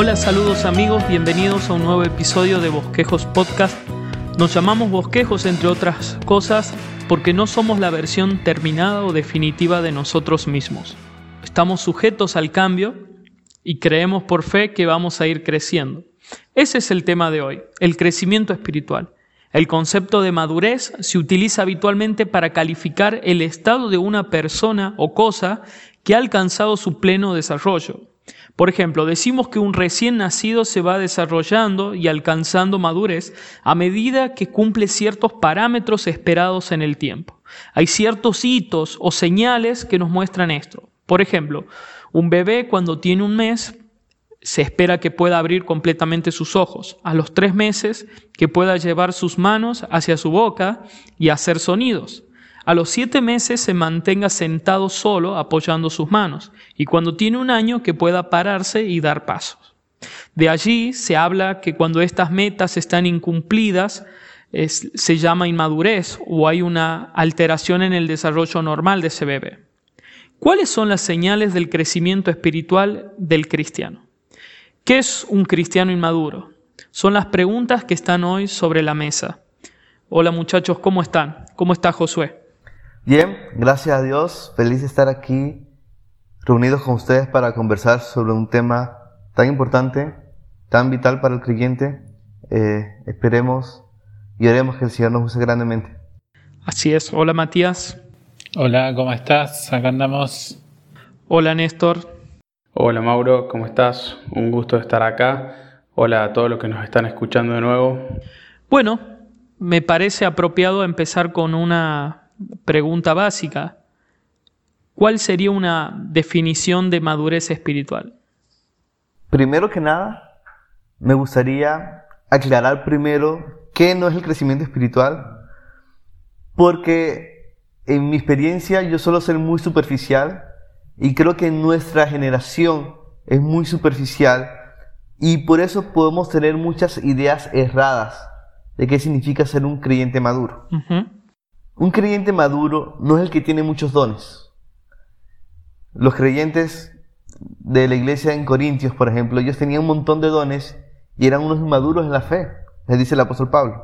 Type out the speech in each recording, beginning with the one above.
Hola, saludos amigos, bienvenidos a un nuevo episodio de Bosquejos Podcast. Nos llamamos Bosquejos, entre otras cosas, porque no somos la versión terminada o definitiva de nosotros mismos. Estamos sujetos al cambio y creemos por fe que vamos a ir creciendo. Ese es el tema de hoy, el crecimiento espiritual. El concepto de madurez se utiliza habitualmente para calificar el estado de una persona o cosa que ha alcanzado su pleno desarrollo. Por ejemplo, decimos que un recién nacido se va desarrollando y alcanzando madurez a medida que cumple ciertos parámetros esperados en el tiempo. Hay ciertos hitos o señales que nos muestran esto. Por ejemplo, un bebé cuando tiene un mes se espera que pueda abrir completamente sus ojos. A los tres meses, que pueda llevar sus manos hacia su boca y hacer sonidos. A los siete meses se mantenga sentado solo apoyando sus manos. Y cuando tiene un año, que pueda pararse y dar pasos. De allí se habla que cuando estas metas están incumplidas, se llama inmadurez o hay una alteración en el desarrollo normal de ese bebé. ¿Cuáles son las señales del crecimiento espiritual del cristiano? ¿Qué es un cristiano inmaduro? Son las preguntas que están hoy sobre la mesa. Hola muchachos, ¿cómo están? ¿Cómo está Josué? Bien, gracias a Dios, feliz de estar aquí reunidos con ustedes para conversar sobre un tema tan importante, tan vital para el creyente. Eh, esperemos y oremos que el Señor nos use grandemente. Así es. Hola Matías. Hola, ¿cómo estás? Acá andamos. Hola Néstor. Hola Mauro, ¿cómo estás? Un gusto estar acá. Hola a todos los que nos están escuchando de nuevo. Bueno, me parece apropiado empezar con una pregunta básica. ¿Cuál sería una definición de madurez espiritual? Primero que nada, me gustaría aclarar primero qué no es el crecimiento espiritual, porque en mi experiencia yo suelo ser muy superficial y creo que nuestra generación es muy superficial y por eso podemos tener muchas ideas erradas de qué significa ser un creyente maduro. Un creyente maduro no es el que tiene muchos dones. Los creyentes de la iglesia en Corintios, por ejemplo, ellos tenían un montón de dones y eran unos maduros en la fe, les dice el apóstol Pablo.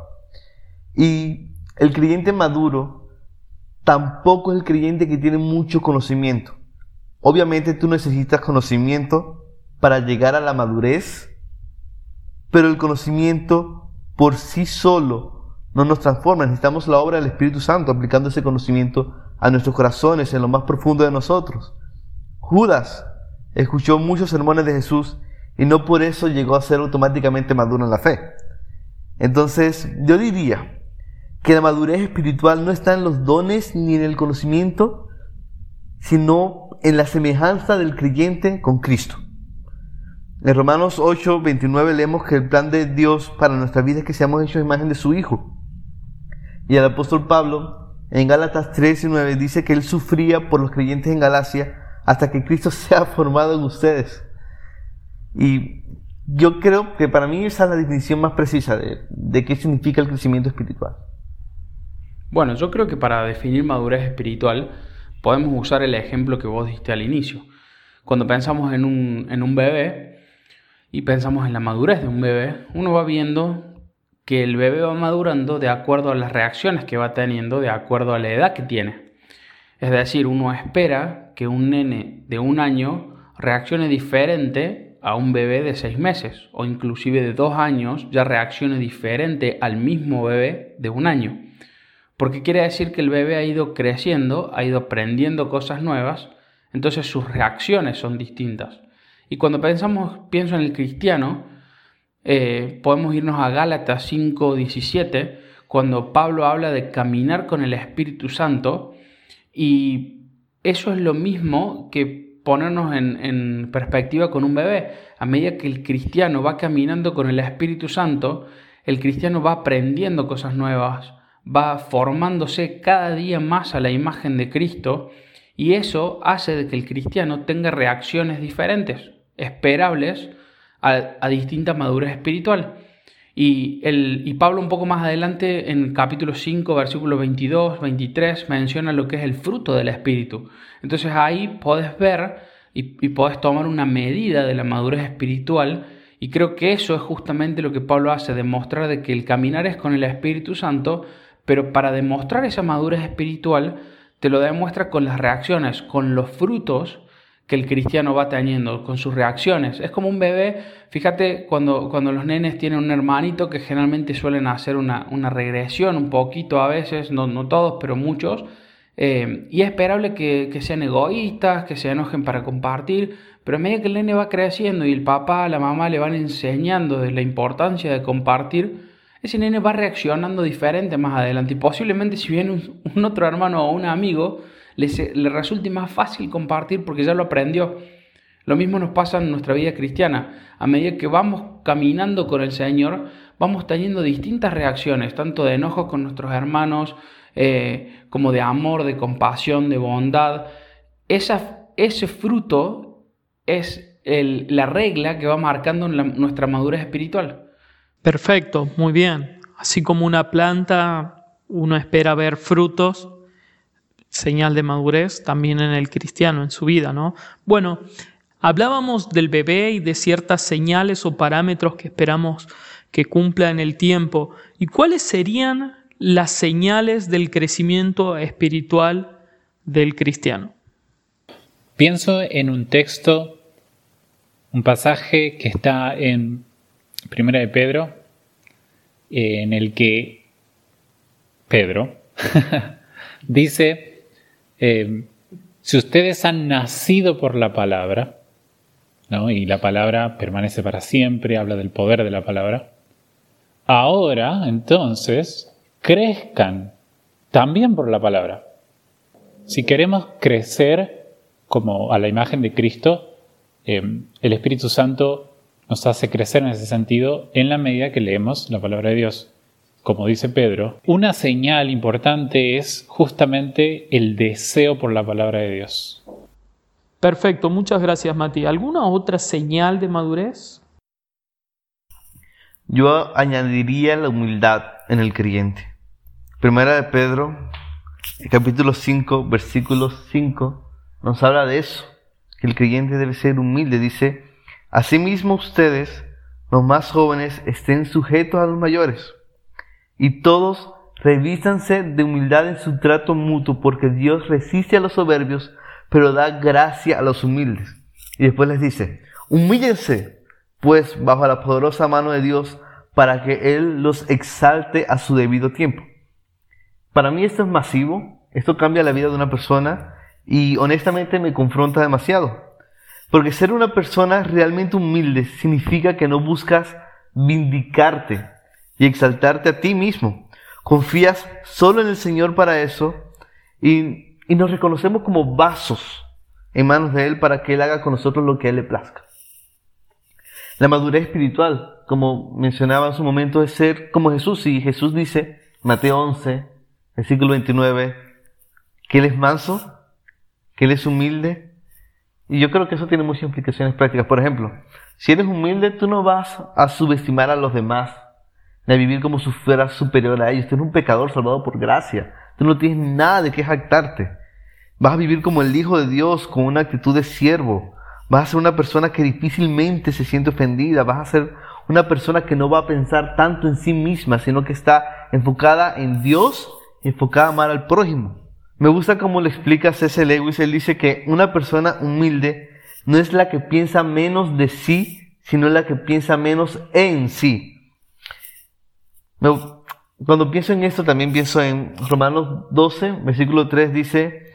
Y el creyente maduro tampoco es el creyente que tiene mucho conocimiento. Obviamente tú necesitas conocimiento para llegar a la madurez, pero el conocimiento por sí solo no nos transforma. Necesitamos la obra del Espíritu Santo aplicando ese conocimiento a nuestros corazones, en lo más profundo de nosotros. Judas escuchó muchos sermones de Jesús y no por eso llegó a ser automáticamente maduro en la fe. Entonces, yo diría que la madurez espiritual no está en los dones ni en el conocimiento, sino en la semejanza del creyente con Cristo. En Romanos 8, 29 leemos que el plan de Dios para nuestra vida es que seamos hechos imagen de su Hijo. Y el apóstol Pablo en Gálatas 3 y 9 dice que él sufría por los creyentes en Galacia hasta que Cristo sea formado en ustedes. Y yo creo que para mí esa es la definición más precisa de, de qué significa el crecimiento espiritual. Bueno, yo creo que para definir madurez espiritual, podemos usar el ejemplo que vos diste al inicio. Cuando pensamos en un, en un bebé y pensamos en la madurez de un bebé, uno va viendo que el bebé va madurando de acuerdo a las reacciones que va teniendo, de acuerdo a la edad que tiene. Es decir, uno espera que un nene de un año reaccione diferente a un bebé de seis meses o inclusive de dos años ya reaccione diferente al mismo bebé de un año porque quiere decir que el bebé ha ido creciendo, ha ido aprendiendo cosas nuevas, entonces sus reacciones son distintas. Y cuando pensamos, pienso en el cristiano, eh, podemos irnos a Gálatas 5:17, cuando Pablo habla de caminar con el Espíritu Santo, y eso es lo mismo que ponernos en, en perspectiva con un bebé. A medida que el cristiano va caminando con el Espíritu Santo, el cristiano va aprendiendo cosas nuevas, va formándose cada día más a la imagen de Cristo y eso hace de que el cristiano tenga reacciones diferentes, esperables a, distinta madurez espiritual. Y, el, y Pablo un poco más adelante en capítulo 5, versículo 22, 23, menciona lo que es el fruto del Espíritu. Entonces ahí podés ver y, y podés tomar una medida de la madurez espiritual Y creo que eso es justamente lo que Pablo hace, demostrar de que el caminar es con el Espíritu Santo, pero para demostrar esa madurez espiritual, te lo demuestra con las reacciones, con los frutos que el cristiano va teniendo, con sus reacciones. Es como un bebé, fíjate cuando, cuando los nenes tienen un hermanito que generalmente suelen hacer una, regresión un poquito a veces, no, no todos, pero muchos, eh, y es esperable que, que, sean egoístas, que se enojen para compartir, pero a medida que el nene va creciendo y el papá, la mamá le van enseñando la importancia de compartir, ese nene va reaccionando diferente más adelante y posiblemente si viene un, otro hermano o un amigo, le, le resulte más fácil compartir porque ya lo aprendió. Lo mismo nos pasa en nuestra vida cristiana. A medida que vamos caminando con el Señor, vamos teniendo distintas reacciones, tanto de enojos con nuestros hermanos, eh, como de amor, de compasión, de bondad. Esa, ese fruto es la regla que va marcando nuestra madurez espiritual. Perfecto, muy bien. Así como una planta, uno espera ver frutos, señal de madurez, también en el cristiano, en su vida, ¿no? Bueno, hablábamos del bebé y de ciertas señales o parámetros que esperamos que cumpla en el tiempo. ¿Y cuáles serían las señales del crecimiento espiritual del cristiano? Pienso en un texto, un pasaje que está en Primera de Pedro, en el que Pedro dice, eh, si ustedes han nacido por la palabra, y la palabra permanece para siempre, habla del poder de la palabra, ahora entonces crezcan también por la palabra. Si queremos crecer como a la imagen de Cristo, eh, el Espíritu Santo nos hace crecer en ese sentido en la medida que leemos la palabra de Dios. Como dice Pedro, una señal importante es justamente el deseo por la palabra de Dios. Perfecto, muchas gracias Mati. ¿Alguna otra señal de madurez? Yo añadiría la humildad en el creyente. Primera de Pedro, capítulo 5, versículo 5, nos habla de eso, que el creyente debe ser humilde. Dice, Asimismo ustedes, los más jóvenes, estén sujetos a los mayores. Y todos revísanse de humildad en su trato mutuo, porque Dios resiste a los soberbios, pero da gracia a los humildes. Y después les dice, humíllense, pues, bajo la poderosa mano de Dios, para que Él los exalte a su debido tiempo. Para mí esto es masivo, esto cambia la vida de una persona y honestamente me confronta demasiado. Porque ser una persona realmente humilde significa que no buscas vindicarte y exaltarte a ti mismo. Confías solo en el Señor para eso y, nos reconocemos como vasos en manos de Él para que Él haga con nosotros lo que Él le plazca. La madurez espiritual, como mencionaba en su momento, es ser como Jesús. Y Jesús dice, Mateo 11, versículo 29, que Él es manso, que Él es humilde y yo creo que eso tiene muchas implicaciones prácticas. Por ejemplo, si eres humilde, tú no vas a subestimar a los demás, a vivir como si fueras superior a ellos. Tú eres un pecador salvado por gracia. Tú no tienes nada de qué jactarte. Vas a vivir como el Hijo de Dios, con una actitud de siervo. Vas a ser una persona que difícilmente se siente ofendida. Vas a ser una persona que no va a pensar tanto en sí misma, sino que está enfocada en Dios, enfocada a amar al prójimo. Me gusta cómo le explica C.S. Lewis. Él dice que una persona humilde no es la que piensa menos de sí, sino la que piensa menos en sí. Cuando pienso en esto, también pienso en Romanos 12, versículo 3, dice,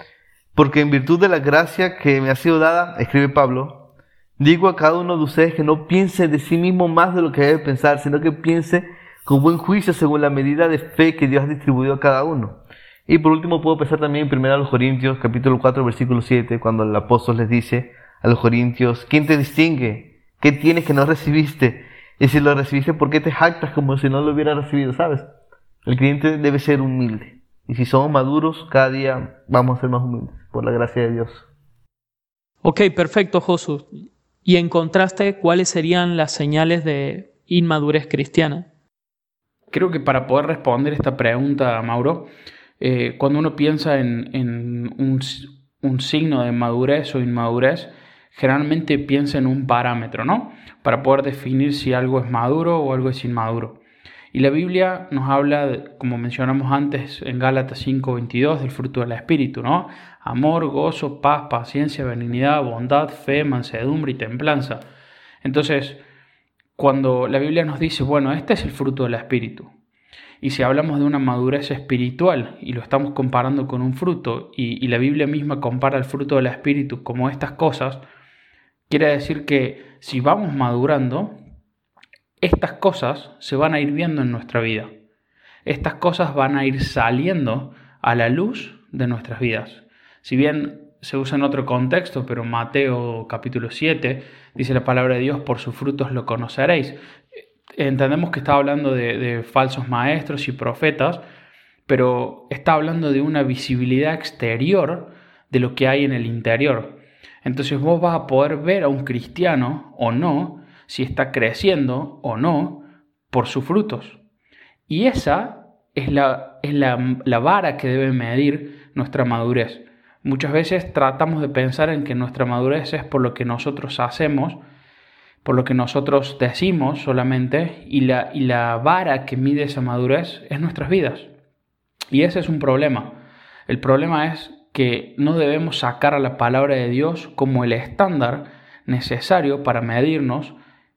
porque en virtud de la gracia que me ha sido dada, escribe Pablo, digo a cada uno de ustedes que no piense de sí mismo más de lo que debe pensar, sino que piense con buen juicio según la medida de fe que Dios ha distribuido a cada uno. Y por último puedo pensar también en 1 Corintios capítulo 4 versículo 7 cuando el apóstol les dice a los Corintios, ¿quién te distingue? ¿Qué tienes que no recibiste? Y si lo recibiste, ¿por qué te jactas como si no lo hubiera recibido? ¿Sabes? El cliente debe ser humilde. Y si somos maduros, cada día vamos a ser más humildes, por la gracia de Dios. Ok, perfecto, Josu. Y en contraste, ¿cuáles serían las señales de inmadurez cristiana? Creo que para poder responder esta pregunta, Mauro, eh, cuando uno piensa en, un, signo de madurez o inmadurez, generalmente piensa en un parámetro, ¿no? Para poder definir si algo es maduro o algo es inmaduro. Y la Biblia nos habla, como mencionamos antes en Gálatas 5:22, del fruto del Espíritu, ¿no? Amor, gozo, paz, paciencia, benignidad, bondad, fe, mansedumbre y templanza. Entonces, cuando la Biblia nos dice, bueno, este es el fruto del Espíritu, y si hablamos de una madurez espiritual y lo estamos comparando con un fruto, y, y la Biblia misma compara el fruto del Espíritu como estas cosas, quiere decir que si vamos madurando, estas cosas se van a ir viendo en nuestra vida. Estas cosas van a ir saliendo a la luz de nuestras vidas. Si bien se usa en otro contexto, pero Mateo capítulo 7 dice la palabra de Dios, por sus frutos lo conoceréis. Entendemos que está hablando de, de falsos maestros y profetas, pero está hablando de una visibilidad exterior de lo que hay en el interior. Entonces vos vas a poder ver a un cristiano o no, si está creciendo o no, por sus frutos. Y esa es la, es la, la vara que debe medir nuestra madurez. Muchas veces tratamos de pensar en que nuestra madurez es por lo que nosotros hacemos, por lo que nosotros decimos solamente, y la, y la vara que mide esa madurez es nuestras vidas. Y ese es un problema. El problema es que no debemos sacar a la palabra de Dios como el estándar necesario para medirnos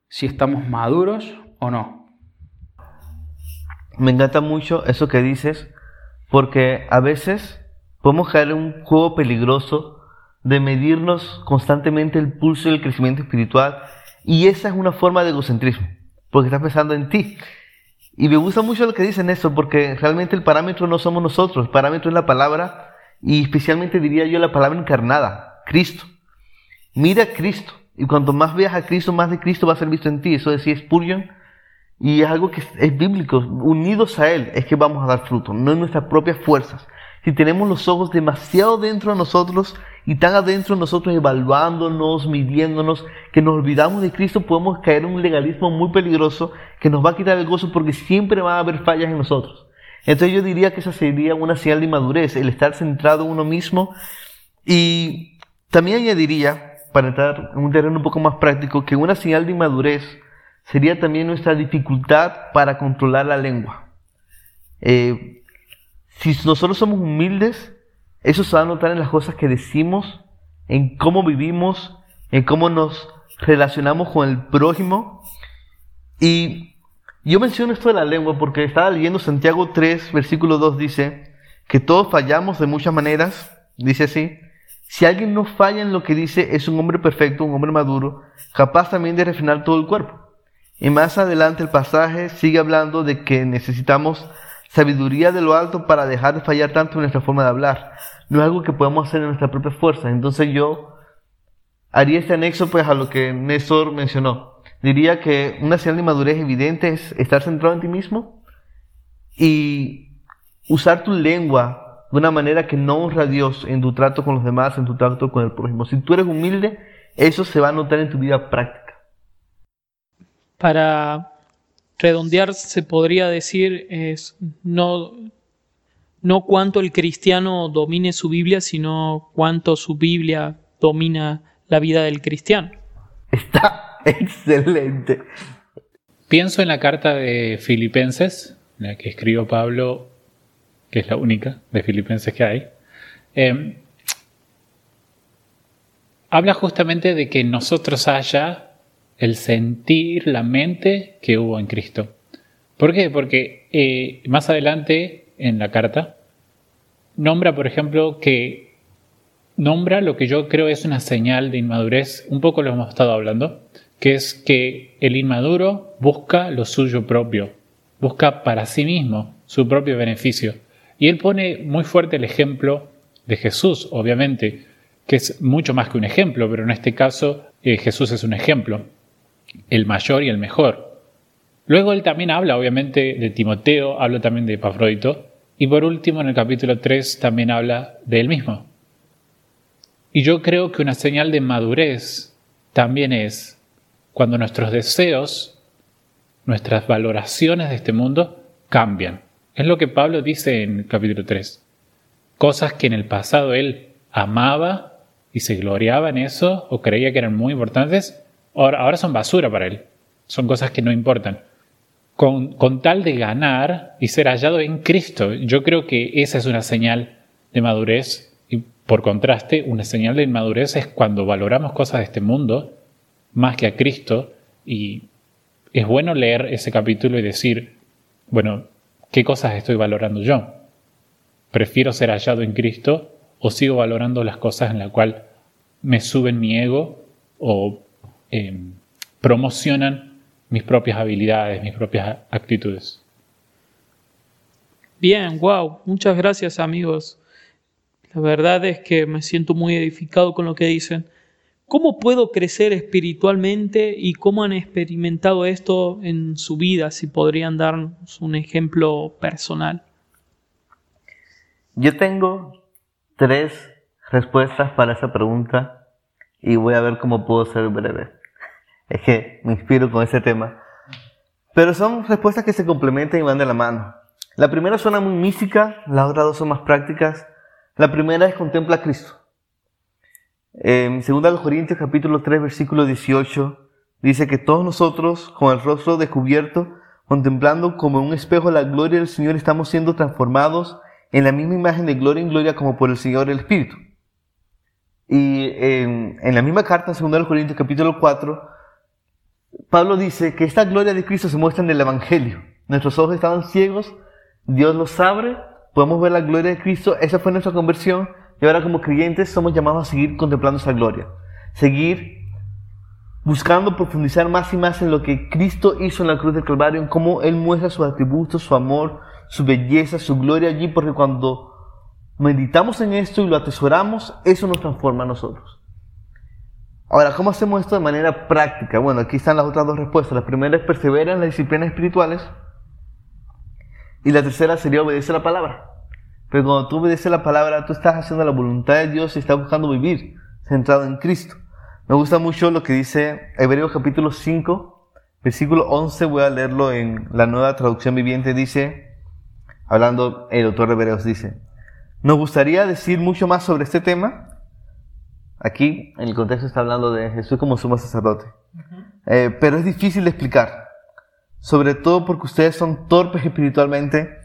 si estamos maduros o no. Me encanta mucho eso que dices, porque a veces podemos caer en un juego peligroso de medirnos constantemente el pulso y el crecimiento espiritual, y esa es una forma de egocentrismo, porque estás pensando en ti. Y me gusta mucho lo que dicen eso, porque realmente el parámetro no somos nosotros, el parámetro es la palabra, y especialmente diría yo la palabra encarnada, Cristo. Mira Cristo, y cuanto más veas a Cristo, más de Cristo va a ser visto en ti. Eso decía Spurgeon, y es algo que es bíblico. Unidos a Él es que vamos a dar fruto, no en nuestras propias fuerzas, si tenemos los ojos demasiado dentro de nosotros y tan adentro de nosotros evaluándonos, midiéndonos, que nos olvidamos de Cristo, podemos caer en un legalismo muy peligroso que nos va a quitar el gozo porque siempre va a haber fallas en nosotros. Entonces yo diría que esa sería una señal de inmadurez, el estar centrado en uno mismo. Y también añadiría, para entrar en un terreno un poco más práctico, que una señal de inmadurez sería también nuestra dificultad para controlar la lengua. Eh, si nosotros somos humildes, eso se va a notar en las cosas que decimos, en cómo vivimos, en cómo nos relacionamos con el prójimo. Y yo menciono esto de la lengua porque estaba leyendo Santiago 3, versículo 2, dice que todos fallamos de muchas maneras, dice así. Si alguien no falla en lo que dice, es un hombre perfecto, un hombre maduro, capaz también de refinar todo el cuerpo. Y más adelante el pasaje sigue hablando de que necesitamos sabiduría de lo alto para dejar de fallar tanto en nuestra forma de hablar. No es algo que podemos hacer en nuestra propia fuerza. Entonces yo haría este anexo pues a lo que Néstor mencionó. Diría que una señal de madurez evidente es estar centrado en ti mismo y usar tu lengua de una manera que no honra a Dios en tu trato con los demás, en tu trato con el prójimo. Si tú eres humilde, eso se va a notar en tu vida práctica. Para redondear se podría decir es no, no cuánto el cristiano domine su Biblia, sino cuánto su Biblia domina la vida del cristiano. Está excelente. Pienso en la carta de Filipenses, la que escribió Pablo, que es la única de Filipenses que hay. Eh, habla justamente de que nosotros haya el sentir, la mente que hubo en Cristo. ¿Por qué? Porque eh, más adelante en la carta nombra, por ejemplo, que nombra lo que yo creo es una señal de inmadurez, un poco lo hemos estado hablando, que es que el inmaduro busca lo suyo propio, busca para sí mismo su propio beneficio. Y él pone muy fuerte el ejemplo de Jesús, obviamente, que es mucho más que un ejemplo, pero en este caso eh, Jesús es un ejemplo el mayor y el mejor. Luego él también habla, obviamente, de Timoteo, habla también de Epafrodito, y por último, en el capítulo 3 también habla de él mismo. Y yo creo que una señal de madurez también es cuando nuestros deseos, nuestras valoraciones de este mundo cambian. Es lo que Pablo dice en el capítulo 3. Cosas que en el pasado él amaba, y se gloriaba en eso o creía que eran muy importantes, ahora, ahora son basura para él. Son cosas que no importan. Con, con tal de ganar y ser hallado en Cristo, yo creo que esa es una señal de madurez por contraste, una señal de inmadurez es cuando valoramos cosas de este mundo más que a Cristo y es bueno leer ese capítulo y decir, bueno, ¿qué cosas estoy valorando yo? ¿Prefiero ser hallado en Cristo o sigo valorando las cosas en las cuales me suben mi ego o em, promocionan mis propias habilidades, mis propias actitudes? Bien, wow, muchas gracias amigos. La verdad es que me siento muy edificado con lo que dicen. ¿Cómo puedo crecer espiritualmente y cómo han experimentado esto en su vida? Si podrían darnos un ejemplo personal. Yo tengo tres respuestas para esa pregunta y voy a ver cómo puedo ser breve. Es que me inspiro con ese tema. Pero son respuestas que se complementan y van de la mano. La primera suena muy mística, las otras dos son más prácticas. La primera es contempla a Cristo. En 2 Corintios capítulo 3 versículo 18 dice que todos nosotros con el rostro descubierto, contemplando como un espejo la gloria del Señor, estamos siendo transformados en la misma imagen de gloria en gloria como por el Señor el Espíritu. Y en, la misma carta, en 2 Corintios capítulo 4, Pablo dice que esta gloria de Cristo se muestra en el Evangelio. Nuestros ojos estaban ciegos, Dios los abre, podemos ver la gloria de Cristo, esa fue nuestra conversión y ahora como creyentes somos llamados a seguir contemplando esa gloria, seguir buscando profundizar más y más en lo que Cristo hizo en la cruz del Calvario, en cómo Él muestra sus atributos, su amor, su belleza, su gloria allí, porque cuando meditamos en esto y lo atesoramos, eso nos transforma a nosotros. Ahora, ¿cómo hacemos esto de manera práctica? Bueno, aquí están las otras dos respuestas. La primera es perseverar en las disciplinas espirituales y la tercera sería obedecer la palabra. Pero cuando tú obedeces la palabra, tú estás haciendo la voluntad de Dios y estás buscando vivir centrado en Cristo. Me gusta mucho lo que dice Hebreos capítulo 5, versículo 11, voy a leerlo en la nueva traducción viviente, dice, hablando el autor de Hebreos, dice, nos gustaría decir mucho más sobre este tema. Aquí, en el contexto está hablando de Jesús como sumo sacerdote. Eh, pero es difícil de explicar, sobre todo porque ustedes son torpes espiritualmente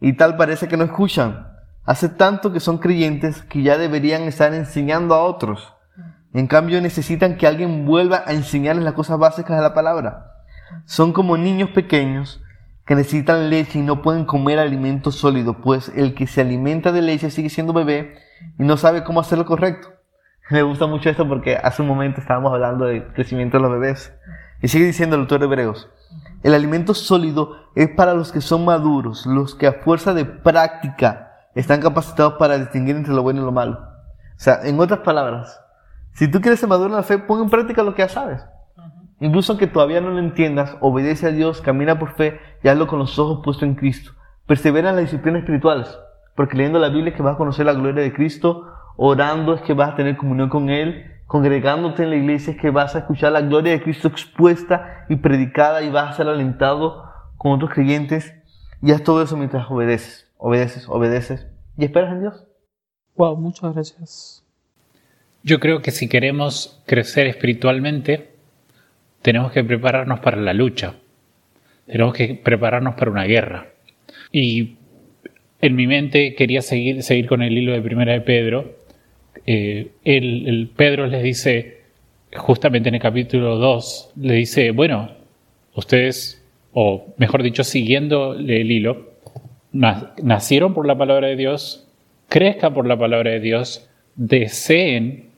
y tal parece que no escuchan. Hace tanto que son creyentes que ya deberían estar enseñando a otros. En cambio necesitan que alguien vuelva a enseñarles las cosas básicas de la palabra. Son como niños pequeños que necesitan leche y no pueden comer alimento sólido, pues el que se alimenta de leche sigue siendo bebé y no sabe cómo hacer lo correcto. Me gusta mucho esto porque hace un momento estábamos hablando del crecimiento de los bebés. Y sigue diciendo el autor de Hebreos, el alimento sólido es para los que son maduros, los que a fuerza de práctica están capacitados para distinguir entre lo bueno y lo malo. O sea, en otras palabras, si tú quieres ser maduro en la fe, pon en práctica lo que ya sabes. Incluso aunque todavía no lo entiendas, obedece a Dios, camina por fe y hazlo con los ojos puestos en Cristo. Persevera en las disciplinas espirituales, porque leyendo la Biblia es que vas a conocer la gloria de Cristo, orando es que vas a tener comunión con Él, congregándote en la iglesia es que vas a escuchar la gloria de Cristo expuesta y predicada y vas a ser alentado con otros creyentes y haz todo eso mientras obedeces, obedeces, obedeces y esperas en Dios. Wow, muchas gracias. Yo creo que si queremos crecer espiritualmente, tenemos que prepararnos para la lucha. Tenemos que prepararnos para una guerra. Y en mi mente quería seguir, seguir con el hilo de Primera de Pedro, eh, el, Pedro les dice, justamente en el capítulo 2, le dice, bueno, ustedes, o mejor dicho, siguiendo el hilo, nacieron por la palabra de Dios, crezcan por la palabra de Dios, deseen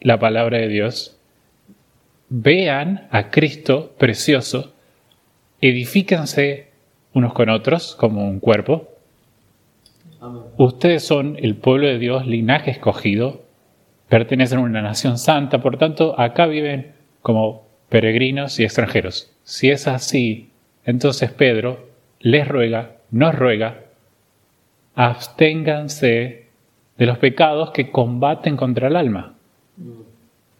la palabra de Dios, vean a Cristo precioso, edifíquense unos con otros como un cuerpo, Ustedes son el pueblo de Dios, linaje escogido, pertenecen a una nación santa, por tanto, acá viven como peregrinos y extranjeros. Si es así, entonces Pedro les ruega, nos ruega, absténganse de los pecados que combaten contra el alma.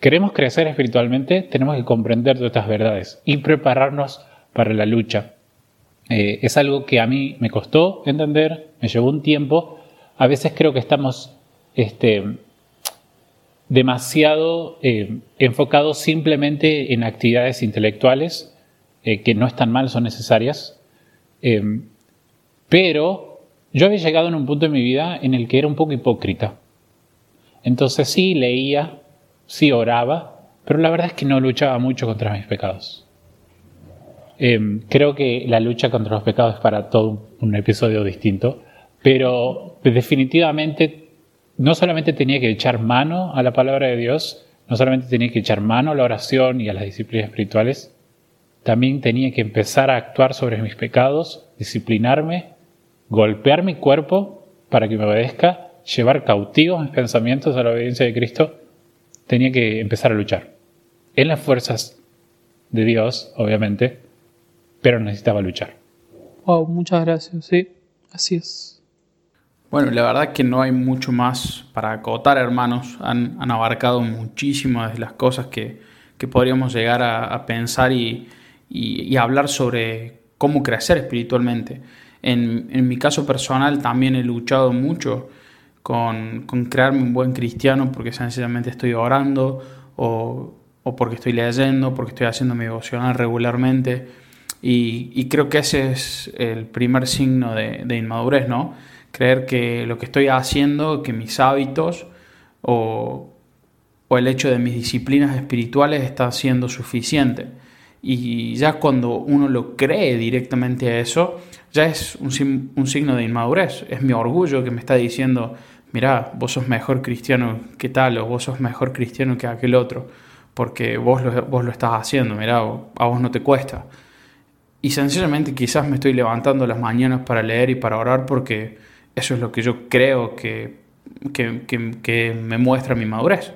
Queremos crecer espiritualmente, tenemos que comprender todas estas verdades y prepararnos para la lucha. Eh, es algo que a mí me costó entender, me llevó un tiempo. A veces creo que estamos este, demasiado eh, enfocado simplemente en actividades intelectuales, eh, que no están mal, son necesarias. Em, pero yo había llegado en un punto de mi vida en el que era un poco hipócrita. Entonces sí leía, sí oraba, pero la verdad es que no luchaba mucho contra mis pecados. Em, creo que la lucha contra los pecados es para todo un episodio distinto, pero definitivamente no solamente tenía que echar mano a la palabra de Dios, no solamente tenía que echar mano a la oración y a las disciplinas espirituales, también tenía que empezar a actuar sobre mis pecados, disciplinarme, golpear mi cuerpo para que me obedezca, llevar cautivos mis pensamientos a la obediencia de Cristo, tenía que empezar a luchar. En las fuerzas de Dios, obviamente, pero necesitaba luchar. Wow, muchas gracias, sí, así es. Bueno, la verdad que no hay mucho más para acotar, hermanos. Han, abarcado muchísimas de las cosas que, podríamos llegar a, pensar y, hablar sobre cómo crecer espiritualmente. En, mi caso personal también he luchado mucho con, crearme un buen cristiano porque sencillamente estoy orando o, o porque estoy leyendo, porque estoy haciendo mi devocional regularmente y, creo que ese es el primer signo de, inmadurez, ¿no? Creer que lo que estoy haciendo, que mis hábitos o, o el hecho de mis disciplinas espirituales está siendo suficiente. Y ya cuando uno lo cree directamente a eso, ya es un, un, signo de inmadurez. Es mi orgullo que me está diciendo, mira, vos sos mejor cristiano que tal, o vos sos mejor cristiano que aquel otro, porque vos lo, vos lo estás haciendo, mira, a vos no te cuesta. Y sencillamente quizás me estoy levantando las mañanas para leer y para orar porque eso es lo que yo creo que, que, me muestra mi madurez.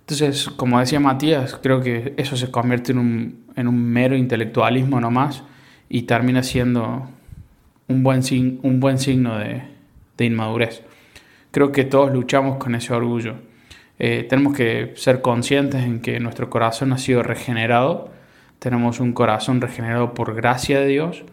Entonces, como decía Matías, creo que eso se convierte en un, en un mero intelectualismo nomás y termina siendo un buen, un buen signo de, de, inmadurez. Creo que todos luchamos con ese orgullo. Eh, tenemos que ser conscientes en que nuestro corazón ha sido regenerado tenemos un corazón regenerado por gracia de Dios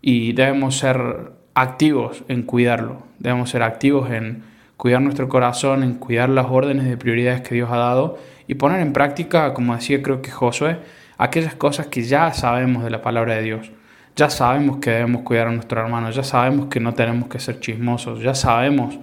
y debemos ser activos en cuidarlo, debemos ser activos en cuidar nuestro corazón, en cuidar las órdenes de prioridades que Dios ha dado y poner en práctica, como decía creo que Josué, aquellas cosas que ya sabemos de la palabra de Dios. Ya sabemos que debemos cuidar a nuestro hermano, ya sabemos que no tenemos que ser chismosos, ya sabemos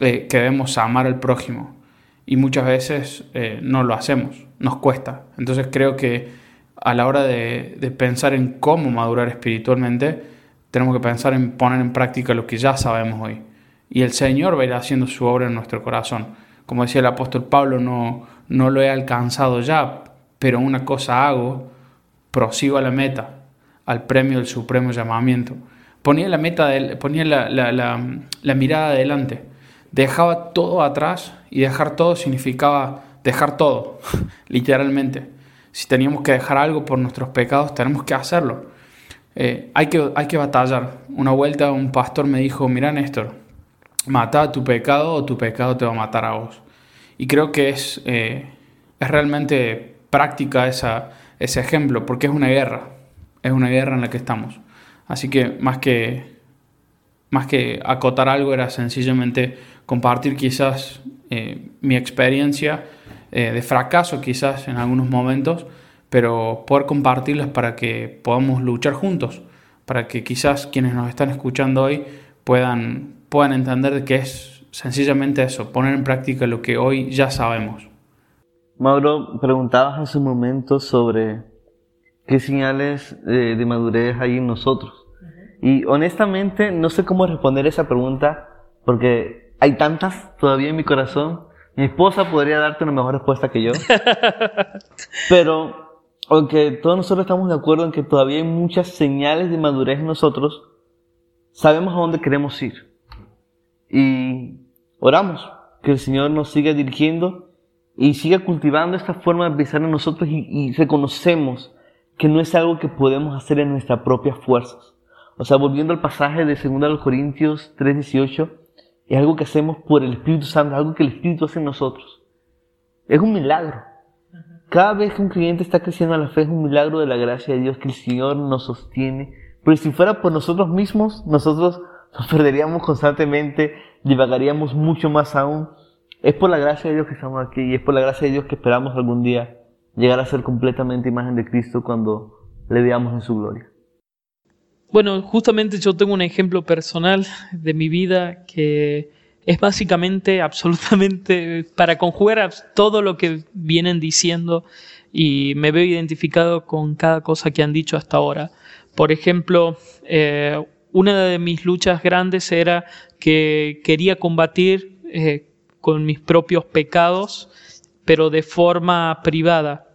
eh, que debemos amar al prójimo y muchas veces eh, no lo hacemos, nos cuesta. Entonces creo que a la hora de, pensar en cómo madurar espiritualmente, tenemos que pensar en poner en práctica lo que ya sabemos hoy. Y el Señor va a ir haciendo su obra en nuestro corazón. Como decía el apóstol Pablo, no, no lo he alcanzado ya, pero una cosa hago, prosigo a la meta, al premio del supremo llamamiento. Ponía la meta, ponía la, la mirada adelante. Dejaba todo atrás y dejar todo significaba dejar todo, literalmente. Si teníamos que dejar algo por nuestros pecados, tenemos que hacerlo. Eh, hay, que, hay que batallar. Una vuelta un pastor me dijo, mira Néstor, mata tu pecado o tu pecado te va a matar a vos. Y creo que es, eh, es realmente práctica esa, ese ejemplo, porque es una guerra, es una guerra en la que estamos. Así que más que, más que acotar algo era sencillamente compartir quizás eh, mi experiencia eh, de fracaso quizás en algunos momentos, pero poder compartirlas para que podamos luchar juntos, para que quizás quienes nos están escuchando hoy puedan, puedan entender que es sencillamente eso, poner en práctica lo que hoy ya sabemos. Mauro, preguntabas hace un momento sobre qué señales de, de madurez hay en nosotros. Y honestamente no sé cómo responder esa pregunta porque hay tantas todavía en mi corazón mi esposa podría darte una mejor respuesta que yo. Pero, aunque todos nosotros estamos de acuerdo en que todavía hay muchas señales de madurez en nosotros, sabemos a dónde queremos ir. Y oramos que el Señor nos siga dirigiendo y siga cultivando esta forma de pensar en nosotros y, y reconocemos que no es algo que podemos hacer en nuestras propias fuerzas. O sea, volviendo al pasaje de 2 Corintios 3:18, es algo que hacemos por el Espíritu Santo, algo que el Espíritu hace en nosotros. Es un milagro. Cada vez que un creyente está creciendo a la fe es un milagro de la gracia de Dios que el Señor nos sostiene. Pero si fuera por nosotros mismos, nosotros nos perderíamos constantemente, divagaríamos mucho más aún es por la gracia de Dios que estamos aquí y es por la gracia de Dios que esperamos algún día llegar a ser completamente imagen de Cristo cuando le veamos en su gloria. Bueno, justamente yo tengo un ejemplo personal de mi vida que es básicamente absolutamente para conjugar todo lo que vienen diciendo y me veo identificado con cada cosa que han dicho hasta ahora. Por ejemplo, eh, una de mis luchas grandes era que quería combatir eh, con mis propios pecados, pero de forma privada.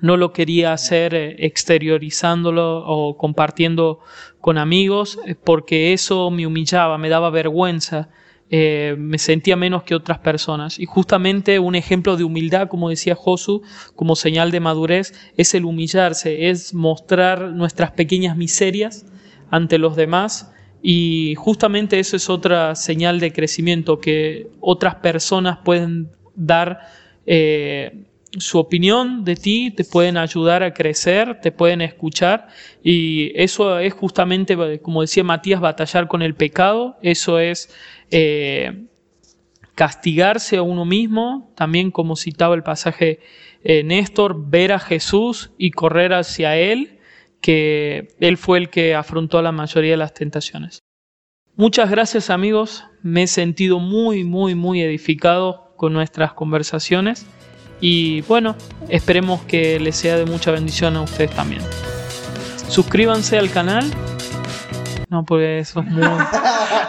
No lo quería hacer eh, exteriorizándolo o compartiendo con amigos, porque eso me humillaba, me daba vergüenza. me sentía menos que otras personas. Y justamente un ejemplo de humildad, como decía Josu, como señal de madurez, es el humillarse, es mostrar nuestras pequeñas miserias ante los demás y justamente eso es otra señal de crecimiento, que otras personas pueden dar eh, su opinión de ti, te pueden ayudar a crecer, te pueden escuchar. Y eso es justamente, como decía Matías, batallar con el pecado, eso es eh, castigarse a uno mismo, también como citaba el pasaje eh, Néstor, ver a Jesús y correr hacia Él que Él fue el que afrontó la mayoría de las tentaciones. Muchas gracias amigos, me he sentido muy, muy, muy edificado con nuestras conversaciones y bueno, esperemos que les sea de mucha bendición a ustedes también. Suscríbanse al canal. No, porque eso es muy...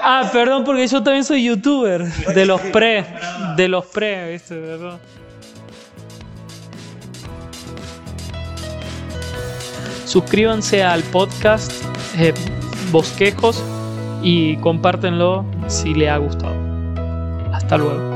Ah, perdón, porque yo también soy youtuber de los pre, de los pre, ¿viste? ¿verdad? Suscríbanse al podcast eh, Bosquejos y compártenlo si les ha gustado. Hasta luego.